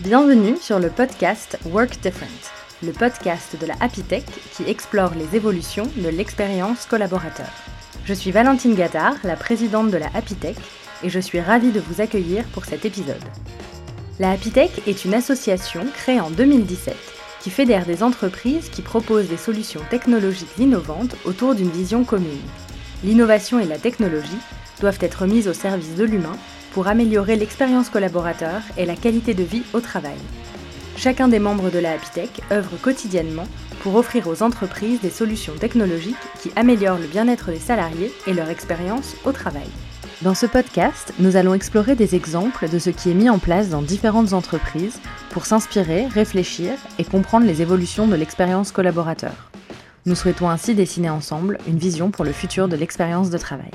Bienvenue sur le podcast Work Different, le podcast de la Happy qui explore les évolutions de l'expérience collaborateur. Je suis Valentine Gattard, la présidente de la Happy et je suis ravie de vous accueillir pour cet épisode. La Happy est une association créée en 2017 qui fédère des entreprises qui proposent des solutions technologiques innovantes autour d'une vision commune. L'innovation et la technologie doivent être mises au service de l'humain pour améliorer l'expérience collaborateur et la qualité de vie au travail. Chacun des membres de la Happy œuvre quotidiennement pour offrir aux entreprises des solutions technologiques qui améliorent le bien-être des salariés et leur expérience au travail. Dans ce podcast, nous allons explorer des exemples de ce qui est mis en place dans différentes entreprises pour s'inspirer, réfléchir et comprendre les évolutions de l'expérience collaborateur. Nous souhaitons ainsi dessiner ensemble une vision pour le futur de l'expérience de travail.